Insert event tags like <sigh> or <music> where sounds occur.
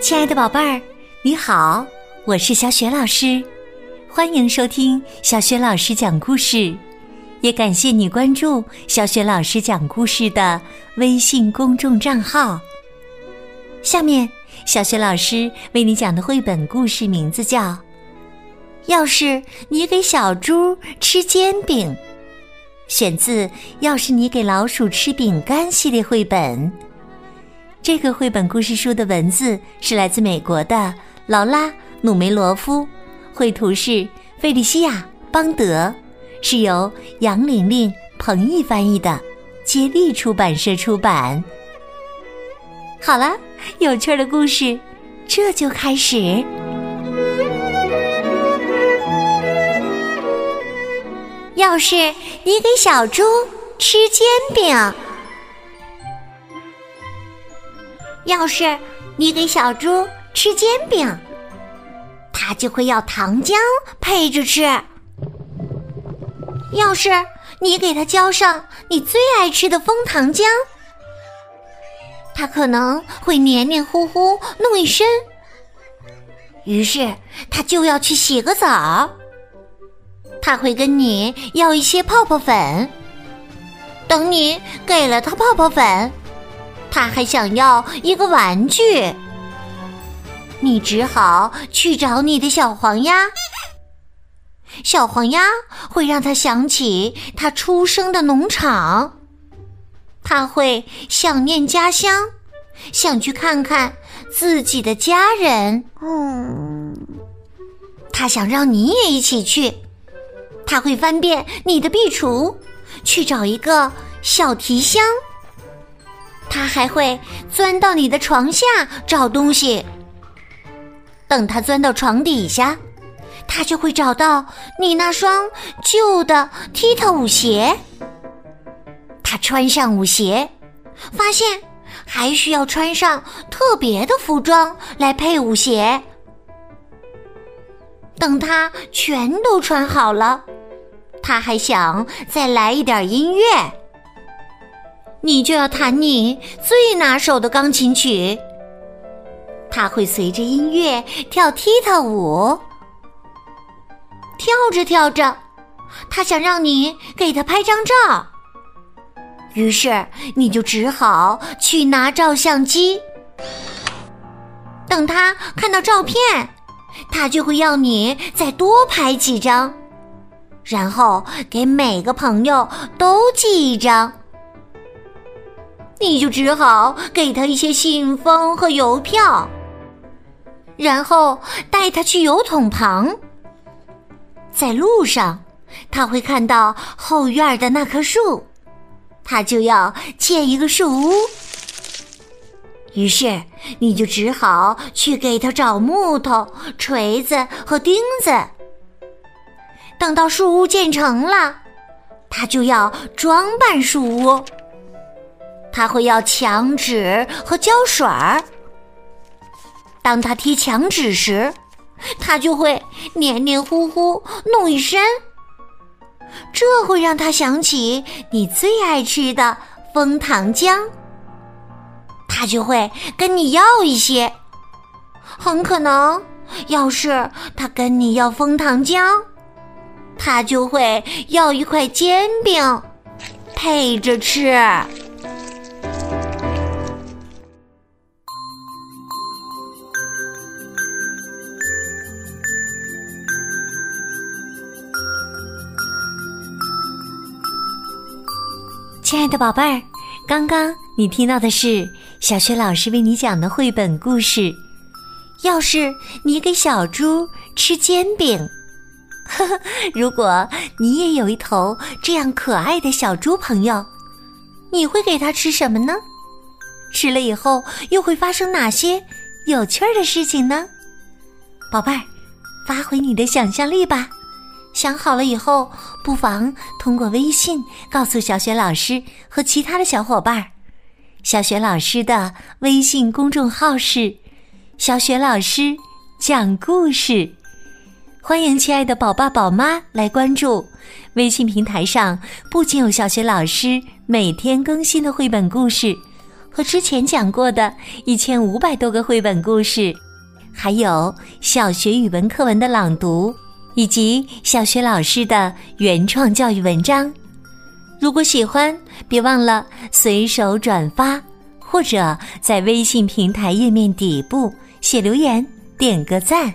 亲爱的宝贝儿，你好，我是小雪老师，欢迎收听小雪老师讲故事，也感谢你关注小雪老师讲故事的微信公众账号。下面，小雪老师为你讲的绘本故事名字叫《要是你给小猪吃煎饼》，选自《要是你给老鼠吃饼干》系列绘本。这个绘本故事书的文字是来自美国的劳拉·努梅罗夫，绘图是费利西亚·邦德，是由杨玲玲、彭毅翻译的，接力出版社出版。好了，有趣的故事，这就开始。要是你给小猪吃煎饼。要是你给小猪吃煎饼，它就会要糖浆配着吃。要是你给它浇上你最爱吃的枫糖浆，它可能会黏黏糊糊弄一身。于是它就要去洗个澡。它会跟你要一些泡泡粉，等你给了他泡泡粉。他还想要一个玩具，你只好去找你的小黄鸭。小黄鸭会让他想起他出生的农场，他会想念家乡，想去看看自己的家人。嗯，他想让你也一起去，他会翻遍你的壁橱，去找一个小提箱。他还会钻到你的床下找东西。等他钻到床底下，他就会找到你那双旧的踢踏舞鞋。他穿上舞鞋，发现还需要穿上特别的服装来配舞鞋。等他全都穿好了，他还想再来一点音乐。你就要弹你最拿手的钢琴曲，他会随着音乐跳踢踏舞，跳着跳着，他想让你给他拍张照，于是你就只好去拿照相机。等他看到照片，他就会要你再多拍几张，然后给每个朋友都寄一张。你就只好给他一些信封和邮票，然后带他去邮筒旁。在路上，他会看到后院的那棵树，他就要建一个树屋。于是，你就只好去给他找木头、锤子和钉子。等到树屋建成了，他就要装扮树屋。他会要墙纸和胶水儿。当他贴墙纸时，他就会黏黏糊糊弄一身。这会让他想起你最爱吃的枫糖浆，他就会跟你要一些。很可能，要是他跟你要枫糖浆，他就会要一块煎饼配着吃。亲爱的宝贝儿，刚刚你听到的是小雪老师为你讲的绘本故事。要是你给小猪吃煎饼，呵 <laughs> 呵如果你也有一头这样可爱的小猪朋友，你会给它吃什么呢？吃了以后又会发生哪些有趣的事情呢？宝贝儿，发挥你的想象力吧。想好了以后，不妨通过微信告诉小雪老师和其他的小伙伴。小雪老师的微信公众号是“小雪老师讲故事”，欢迎亲爱的宝爸宝妈来关注。微信平台上不仅有小学老师每天更新的绘本故事，和之前讲过的一千五百多个绘本故事，还有小学语文课文的朗读，以及小学老师的原创教育文章。如果喜欢，别忘了随手转发，或者在微信平台页面底部写留言，点个赞。